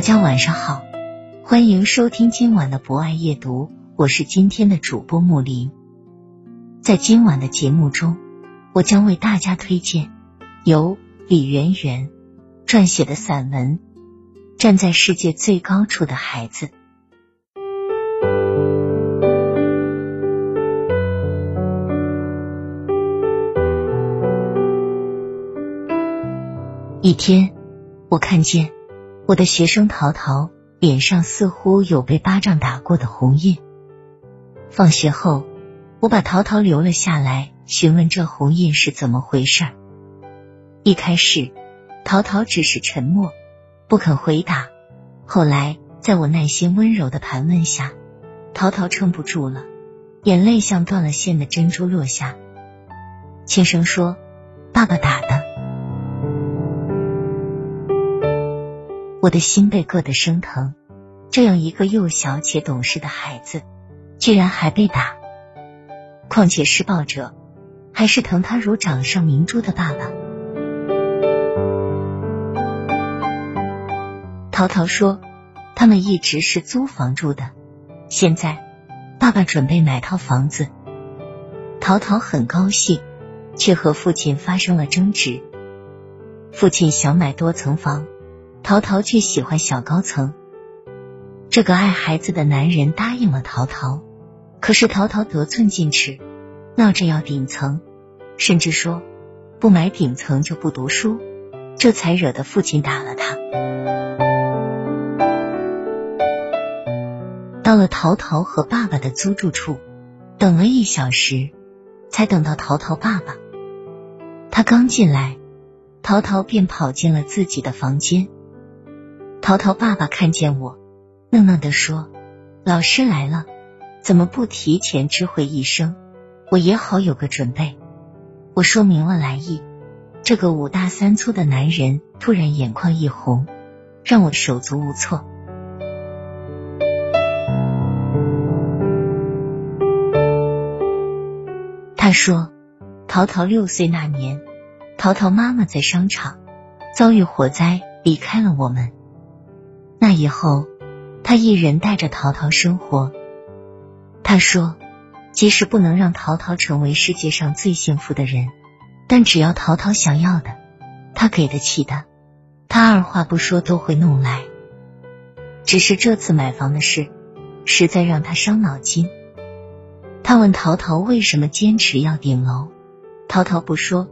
大家晚上好，欢迎收听今晚的博爱夜读，我是今天的主播木林。在今晚的节目中，我将为大家推荐由李媛媛撰写的散文《站在世界最高处的孩子》。一天，我看见。我的学生淘淘脸上似乎有被巴掌打过的红印。放学后，我把淘淘留了下来，询问这红印是怎么回事。一开始，淘淘只是沉默，不肯回答。后来，在我耐心温柔的盘问下，淘淘撑不住了，眼泪像断了线的珍珠落下，轻声说：“爸爸打的。”我的心被硌得生疼，这样一个幼小且懂事的孩子，居然还被打。况且施暴者还是疼他如掌上明珠的爸爸。淘淘说，他们一直是租房住的，现在爸爸准备买套房子。淘淘很高兴，却和父亲发生了争执。父亲想买多层房。淘淘却喜欢小高层。这个爱孩子的男人答应了淘淘，可是淘淘得寸进尺，闹着要顶层，甚至说不买顶层就不读书，这才惹得父亲打了他。到了淘淘和爸爸的租住处，等了一小时，才等到淘淘爸爸。他刚进来，淘淘便跑进了自己的房间。淘淘爸爸看见我，愣愣的说：“老师来了，怎么不提前知会一声？我也好有个准备。”我说明了来意，这个五大三粗的男人突然眼眶一红，让我手足无措。他说：“淘淘六岁那年，淘淘妈妈在商场遭遇火灾，离开了我们。”那以后，他一人带着淘淘生活。他说，即使不能让淘淘成为世界上最幸福的人，但只要淘淘想要的，他给得起的，他二话不说都会弄来。只是这次买房的事，实在让他伤脑筋。他问淘淘为什么坚持要顶楼，淘淘不说，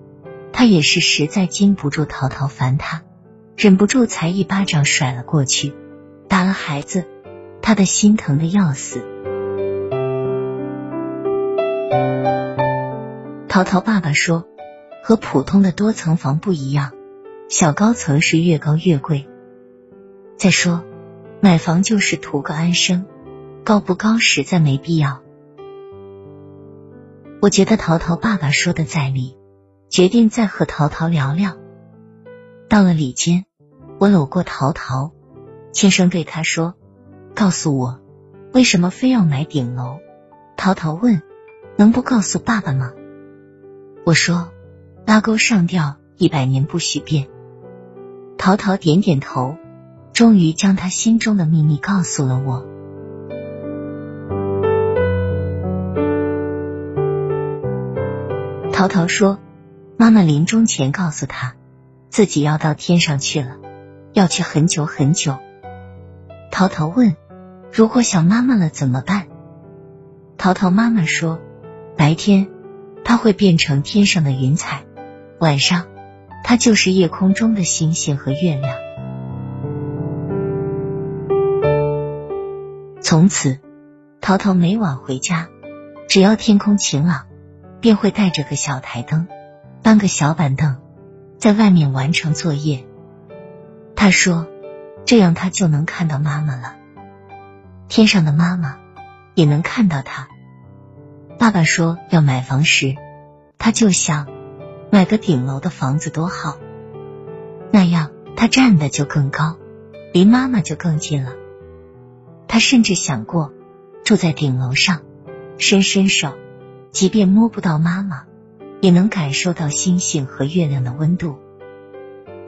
他也是实在禁不住淘淘烦他。忍不住，才一巴掌甩了过去，打了孩子，他的心疼的要死。淘淘爸爸说，和普通的多层房不一样，小高层是越高越贵。再说，买房就是图个安生，高不高实在没必要。我觉得淘淘爸爸说的在理，决定再和淘淘聊聊。到了里间。我搂过陶陶，轻声对他说：“告诉我，为什么非要买顶楼？”陶陶问：“能不告诉爸爸吗？”我说：“拉钩上吊，一百年不许变。”陶陶点点头，终于将他心中的秘密告诉了我。陶陶说：“妈妈临终前告诉他，自己要到天上去了。”要去很久很久。淘淘问：“如果想妈妈了怎么办？”淘淘妈妈说：“白天，它会变成天上的云彩；晚上，它就是夜空中的星星和月亮。从此，淘淘每晚回家，只要天空晴朗，便会带着个小台灯，搬个小板凳，在外面完成作业。他说：“这样他就能看到妈妈了，天上的妈妈也能看到他。”爸爸说要买房时，他就想买个顶楼的房子多好，那样他站的就更高，离妈妈就更近了。他甚至想过住在顶楼上，伸伸手，即便摸不到妈妈，也能感受到星星和月亮的温度，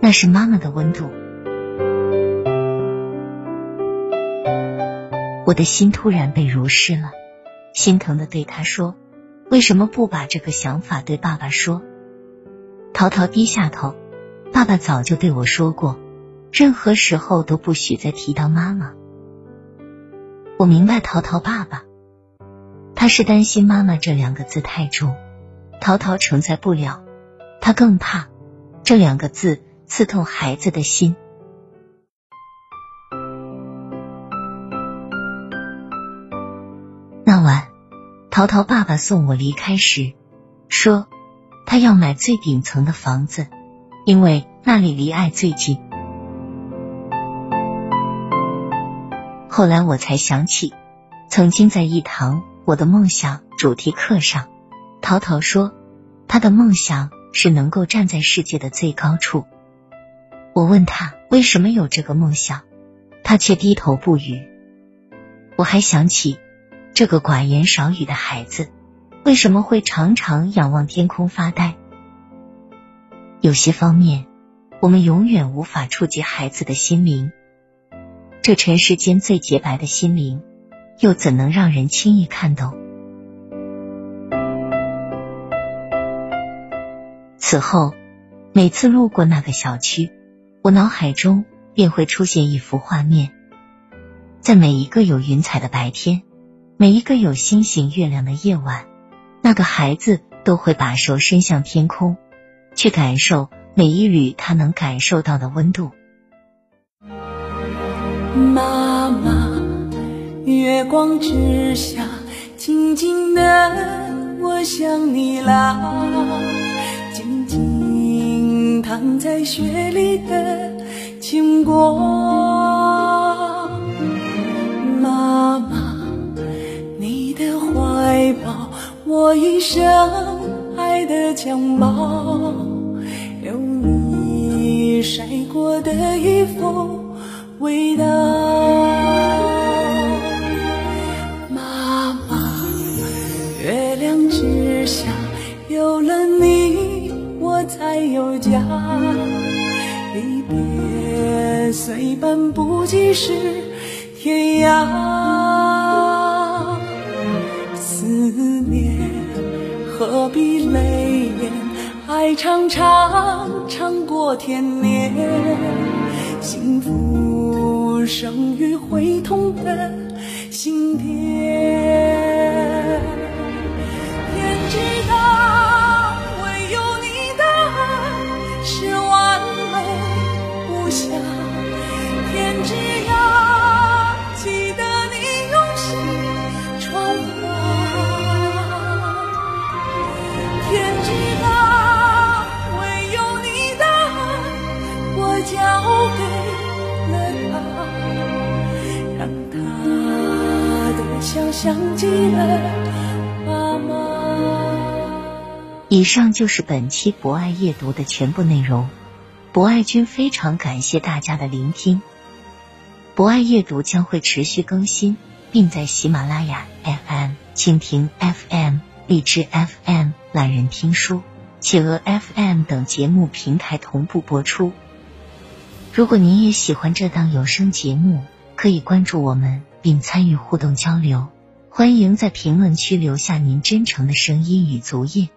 那是妈妈的温度。我的心突然被如湿了。心疼的对他说：“为什么不把这个想法对爸爸说？”淘淘低下头，爸爸早就对我说过，任何时候都不许再提到妈妈。我明白淘淘爸爸，他是担心妈妈这两个字太重，淘淘承载不了，他更怕这两个字刺痛孩子的心。淘淘爸爸送我离开时说，他要买最顶层的房子，因为那里离爱最近。后来我才想起，曾经在一堂我的梦想主题课上，淘淘说他的梦想是能够站在世界的最高处。我问他为什么有这个梦想，他却低头不语。我还想起。这个寡言少语的孩子，为什么会常常仰望天空发呆？有些方面，我们永远无法触及孩子的心灵。这尘世间最洁白的心灵，又怎能让人轻易看懂？此后，每次路过那个小区，我脑海中便会出现一幅画面：在每一个有云彩的白天。每一个有星星、月亮的夜晚，那个孩子都会把手伸向天空，去感受每一缕他能感受到的温度。妈妈，月光之下，静静的，我想你啦。静静躺在雪里的经过，我一生爱的襁褓，有你晒过的衣服味道。妈妈，月亮之下有了你，我才有家。离别虽半步即是天涯。思念何必泪眼？爱长长，长过天年。幸福生于会痛的心田。天知的笑像极了妈妈。以上就是本期博爱夜读的全部内容。博爱君非常感谢大家的聆听。博爱夜读将会持续更新，并在喜马拉雅 FM、蜻蜓 FM。荔枝 FM、懒人听书、企鹅 FM 等节目平台同步播出。如果您也喜欢这档有声节目，可以关注我们并参与互动交流。欢迎在评论区留下您真诚的声音与足印。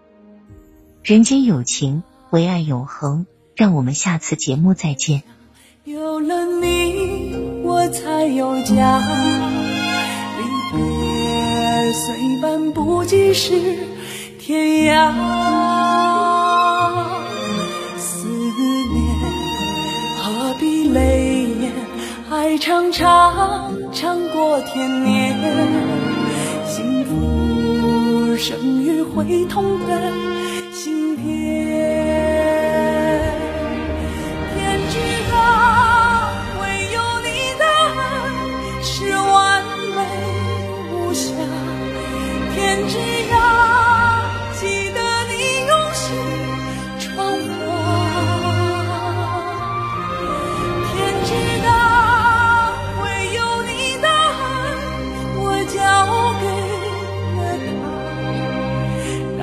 人间有情，唯爱永恒。让我们下次节目再见。有了你，我才有家。离别。虽半步即是天涯。思念何必泪眼，爱长长长过天年。生于会痛的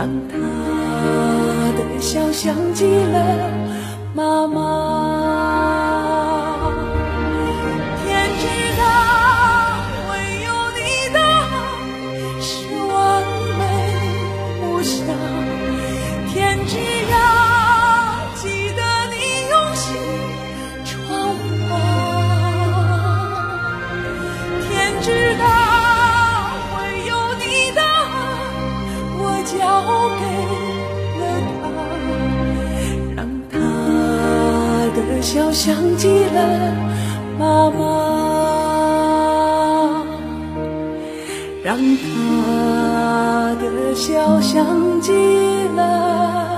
让他的笑像极了妈妈。天知道，唯有你的爱是完美无瑕。天知笑像极了妈妈。让她的笑像极了。